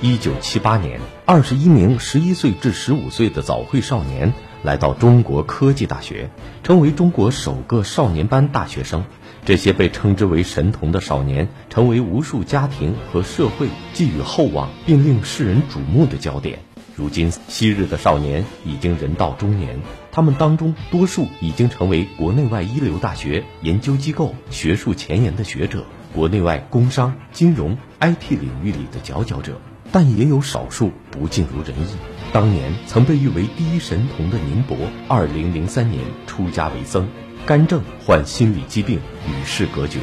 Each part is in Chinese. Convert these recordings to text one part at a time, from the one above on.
一九七八年，二十一名十一岁至十五岁的早会少年来到中国科技大学，成为中国首个少年班大学生。这些被称之为神童的少年，成为无数家庭和社会寄予厚望并令世人瞩目的焦点。如今，昔日的少年已经人到中年，他们当中多数已经成为国内外一流大学、研究机构、学术前沿的学者，国内外工商、金融、IT 领域里的佼佼者。但也有少数不尽如人意。当年曾被誉为第一神童的宁博，二零零三年出家为僧。干政患心理疾病，与世隔绝。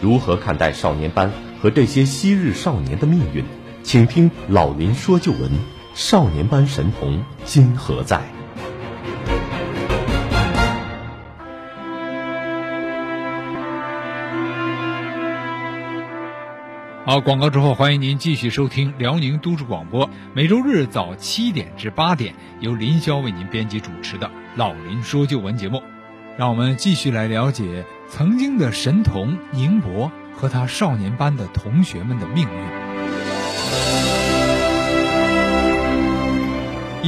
如何看待少年班和这些昔日少年的命运？请听老林说旧闻：少年班神童今何在？好，广告之后，欢迎您继续收听辽宁都市广播，每周日早七点至八点，由林霄为您编辑主持的《老林说旧闻》节目。让我们继续来了解曾经的神童宁波和他少年班的同学们的命运。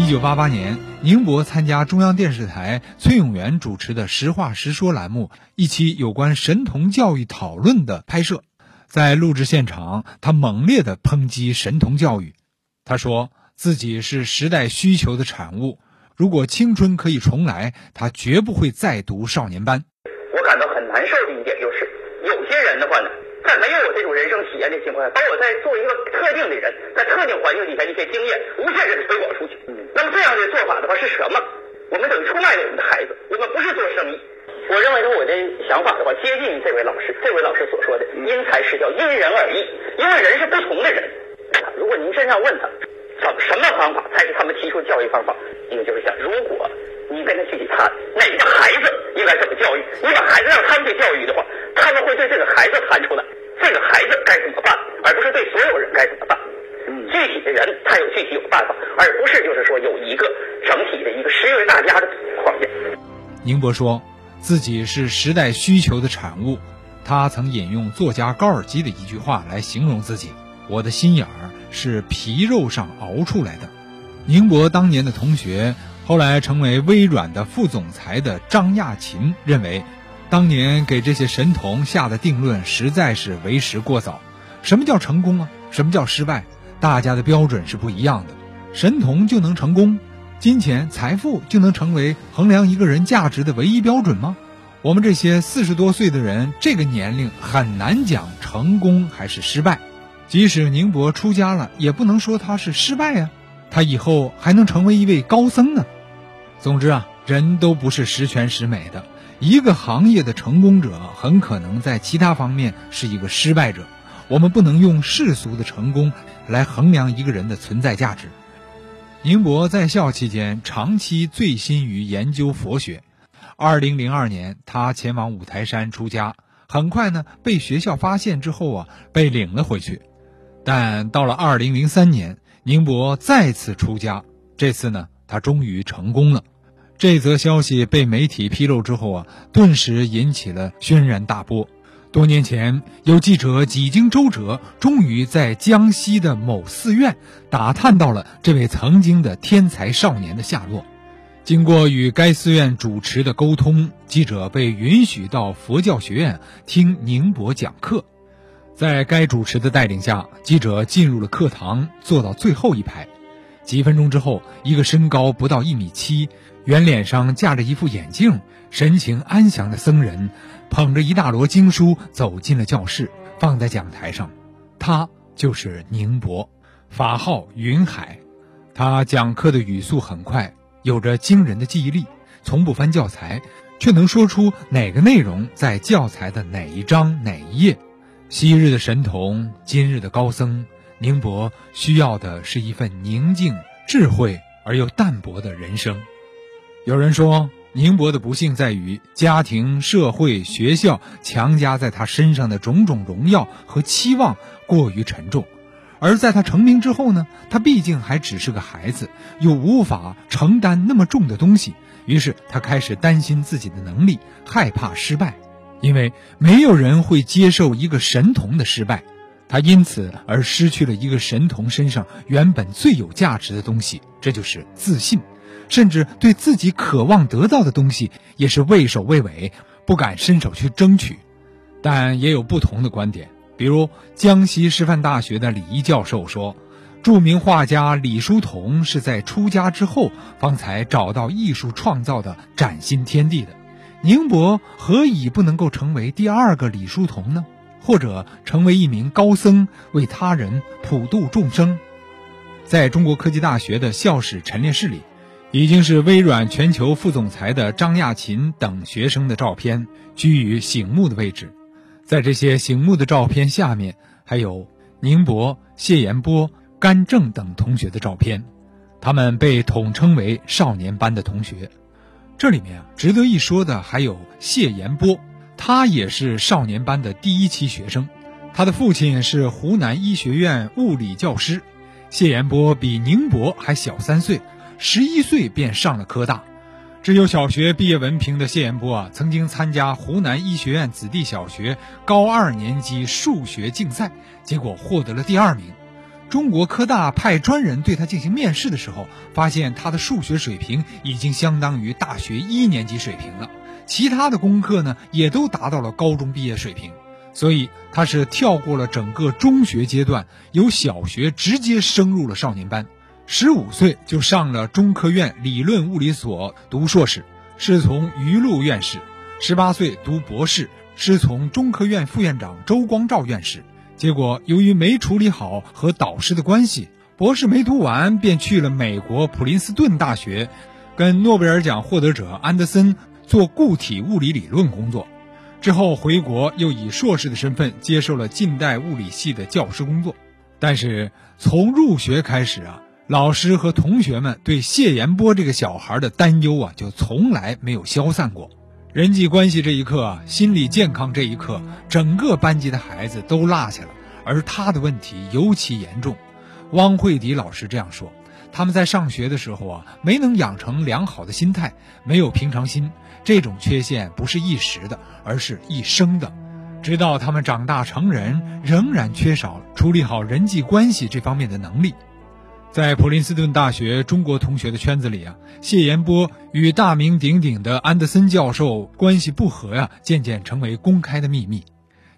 一九八八年，宁波参加中央电视台崔永元主持的《实话实说》栏目一期有关神童教育讨论的拍摄，在录制现场，他猛烈地抨击神童教育。他说自己是时代需求的产物。如果青春可以重来，他绝不会再读少年班。我感到很难受的一点就是，有些人的话呢，在没有我这种人生体验的情况下，把我在做一个特定的人，在特定环境底下一些经验，无限制的推广出去。那么这样的做法的话是什么？我们等于出卖了我们的孩子。我们不是做生意。我认为说我的想法的话，接近于这位老师，这位老师所说的“因材施教，因人而异”，因为人是不同的人。如果您真要问他。怎什么方法才是他们提出的教育方法？一个就是讲，如果你跟他具体谈哪个孩子应该怎么教育，你把孩子让他们去教育的话，他们会对这个孩子谈出来，这个孩子该怎么办，而不是对所有人该怎么办。具体的人他有具体有办法，而不是就是说有一个整体的一个十人大家的框架。宁波说自己是时代需求的产物，他曾引用作家高尔基的一句话来形容自己：我的心眼儿。是皮肉上熬出来的。宁波当年的同学，后来成为微软的副总裁的张亚勤认为，当年给这些神童下的定论实在是为时过早。什么叫成功啊？什么叫失败？大家的标准是不一样的。神童就能成功？金钱、财富就能成为衡量一个人价值的唯一标准吗？我们这些四十多岁的人，这个年龄很难讲成功还是失败。即使宁波出家了，也不能说他是失败呀，他以后还能成为一位高僧呢。总之啊，人都不是十全十美的，一个行业的成功者很可能在其他方面是一个失败者。我们不能用世俗的成功来衡量一个人的存在价值。宁波在校期间长期醉心于研究佛学，二零零二年他前往五台山出家，很快呢被学校发现之后啊被领了回去。但到了二零零三年，宁波再次出家，这次呢，他终于成功了。这则消息被媒体披露之后啊，顿时引起了轩然大波。多年前，有记者几经周折，终于在江西的某寺院打探到了这位曾经的天才少年的下落。经过与该寺院主持的沟通，记者被允许到佛教学院听宁波讲课。在该主持的带领下，记者进入了课堂，坐到最后一排。几分钟之后，一个身高不到一米七、圆脸上架着一副眼镜、神情安详的僧人，捧着一大摞经书走进了教室，放在讲台上。他就是宁波，法号云海。他讲课的语速很快，有着惊人的记忆力，从不翻教材，却能说出哪个内容在教材的哪一章哪一页。昔日的神童，今日的高僧，宁波需要的是一份宁静、智慧而又淡泊的人生。有人说，宁波的不幸在于家庭、社会、学校强加在他身上的种种荣耀和期望过于沉重，而在他成名之后呢，他毕竟还只是个孩子，又无法承担那么重的东西，于是他开始担心自己的能力，害怕失败。因为没有人会接受一个神童的失败，他因此而失去了一个神童身上原本最有价值的东西，这就是自信，甚至对自己渴望得到的东西也是畏首畏尾，不敢伸手去争取。但也有不同的观点，比如江西师范大学的李一教授说，著名画家李叔同是在出家之后方才找到艺术创造的崭新天地的。宁波何以不能够成为第二个李叔同呢？或者成为一名高僧，为他人普度众生？在中国科技大学的校史陈列室里，已经是微软全球副总裁的张亚勤等学生的照片居于醒目的位置。在这些醒目的照片下面，还有宁伯、谢延波、甘正等同学的照片，他们被统称为少年班的同学。这里面啊，值得一说的还有谢延波，他也是少年班的第一期学生。他的父亲是湖南医学院物理教师。谢延波比宁波还小三岁，十一岁便上了科大。只有小学毕业文凭的谢延波啊，曾经参加湖南医学院子弟小学高二年级数学竞赛，结果获得了第二名。中国科大派专人对他进行面试的时候，发现他的数学水平已经相当于大学一年级水平了，其他的功课呢也都达到了高中毕业水平，所以他是跳过了整个中学阶段，由小学直接升入了少年班，十五岁就上了中科院理论物理所读硕士，师从余禄院士；十八岁读博士，师从中科院副院长周光召院士。结果，由于没处理好和导师的关系，博士没读完，便去了美国普林斯顿大学，跟诺贝尔奖获得者安德森做固体物理理论工作。之后回国，又以硕士的身份接受了近代物理系的教师工作。但是从入学开始啊，老师和同学们对谢延波这个小孩的担忧啊，就从来没有消散过。人际关系这一刻，心理健康这一刻，整个班级的孩子都落下了，而他的问题尤其严重。汪慧迪老师这样说：“他们在上学的时候啊，没能养成良好的心态，没有平常心。这种缺陷不是一时的，而是一生的。直到他们长大成人，仍然缺少处理好人际关系这方面的能力。”在普林斯顿大学中国同学的圈子里啊，谢延波与大名鼎鼎的安德森教授关系不和呀，渐渐成为公开的秘密。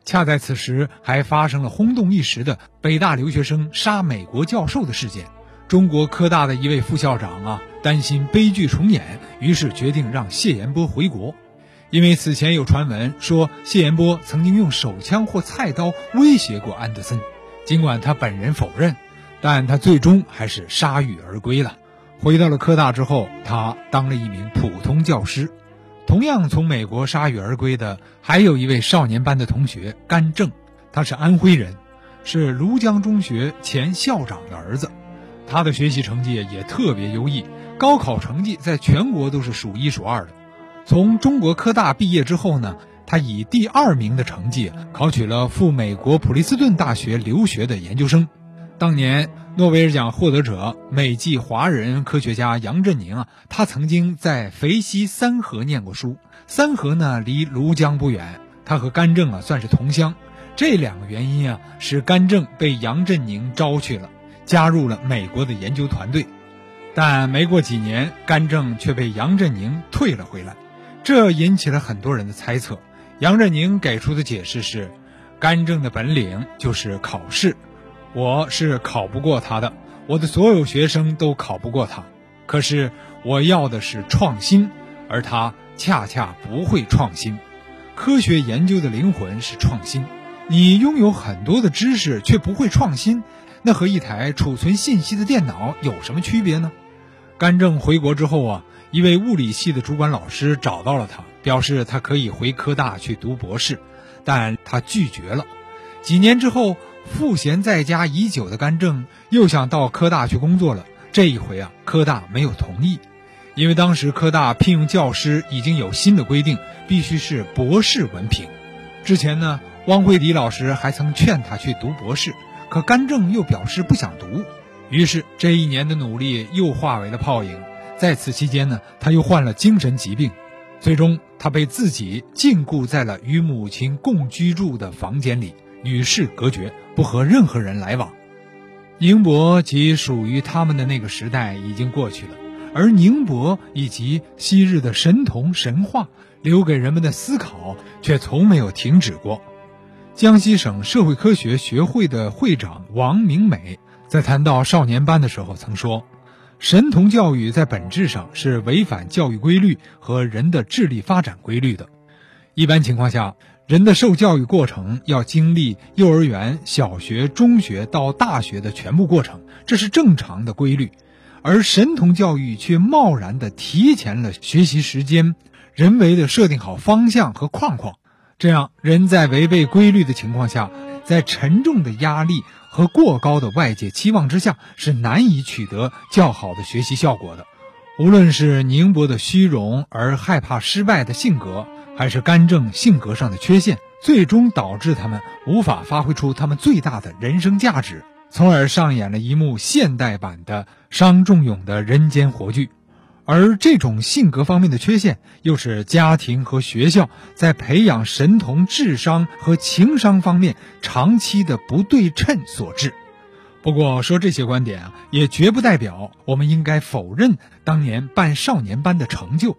恰在此时，还发生了轰动一时的北大留学生杀美国教授的事件。中国科大的一位副校长啊，担心悲剧重演，于是决定让谢延波回国，因为此前有传闻说谢延波曾经用手枪或菜刀威胁过安德森，尽管他本人否认。但他最终还是铩羽而归了。回到了科大之后，他当了一名普通教师。同样从美国铩羽而归的，还有一位少年班的同学甘正，他是安徽人，是庐江中学前校长的儿子。他的学习成绩也特别优异，高考成绩在全国都是数一数二的。从中国科大毕业之后呢，他以第二名的成绩考取了赴美国普林斯顿大学留学的研究生。当年诺贝尔奖获得者、美籍华人科学家杨振宁啊，他曾经在肥西三河念过书。三河呢离庐江不远，他和甘正啊算是同乡。这两个原因啊，使甘正被杨振宁招去了，加入了美国的研究团队。但没过几年，甘正却被杨振宁退了回来，这引起了很多人的猜测。杨振宁给出的解释是，甘正的本领就是考试。我是考不过他的，我的所有学生都考不过他。可是我要的是创新，而他恰恰不会创新。科学研究的灵魂是创新。你拥有很多的知识却不会创新，那和一台储存信息的电脑有什么区别呢？甘正回国之后啊，一位物理系的主管老师找到了他，表示他可以回科大去读博士，但他拒绝了。几年之后。赋闲在家已久的甘正又想到科大去工作了。这一回啊，科大没有同意，因为当时科大聘用教师已经有新的规定，必须是博士文凭。之前呢，汪慧迪老师还曾劝他去读博士，可甘正又表示不想读。于是这一年的努力又化为了泡影。在此期间呢，他又患了精神疾病，最终他被自己禁锢在了与母亲共居住的房间里。与世隔绝，不和任何人来往。宁伯及属于他们的那个时代已经过去了，而宁伯以及昔日的神童神话留给人们的思考却从没有停止过。江西省社会科学学会的会长王明美在谈到少年班的时候曾说：“神童教育在本质上是违反教育规律和人的智力发展规律的。一般情况下。”人的受教育过程要经历幼儿园、小学、中学到大学的全部过程，这是正常的规律。而神童教育却贸然地提前了学习时间，人为的设定好方向和框框，这样人在违背规律的情况下，在沉重的压力和过高的外界期望之下，是难以取得较好的学习效果的。无论是宁波的虚荣而害怕失败的性格。还是干政性格上的缺陷，最终导致他们无法发挥出他们最大的人生价值，从而上演了一幕现代版的伤仲永的人间活剧。而这种性格方面的缺陷，又是家庭和学校在培养神童智商和情商方面长期的不对称所致。不过，说这些观点啊，也绝不代表我们应该否认当年办少年班的成就。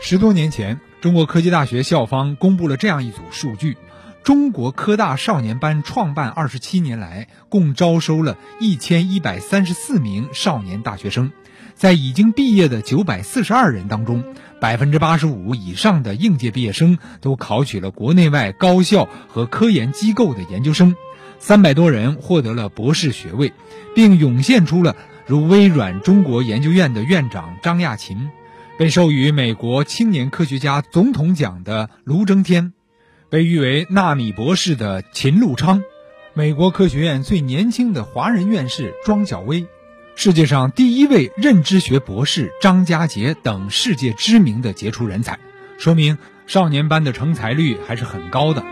十多年前。中国科技大学校方公布了这样一组数据：中国科大少年班创办二十七年来，共招收了一千一百三十四名少年大学生。在已经毕业的九百四十二人当中，百分之八十五以上的应届毕业生都考取了国内外高校和科研机构的研究生，三百多人获得了博士学位，并涌现出了如微软中国研究院的院长张亚勤。被授予美国青年科学家总统奖的卢征天，被誉为“纳米博士”的秦陆昌，美国科学院最年轻的华人院士庄小薇，世界上第一位认知学博士张家杰等世界知名的杰出人才，说明少年班的成才率还是很高的。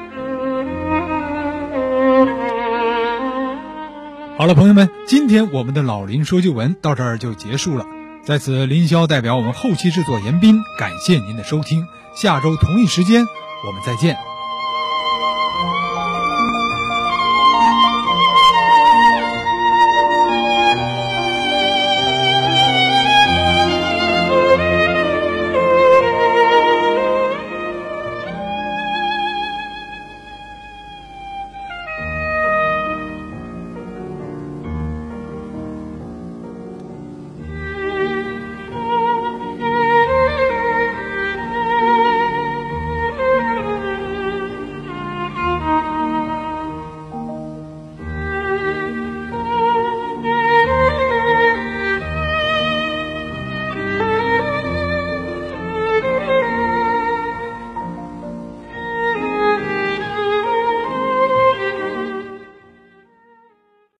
好了，朋友们，今天我们的老林说旧闻到这儿就结束了。在此，林霄代表我们后期制作严斌，感谢您的收听。下周同一时间，我们再见。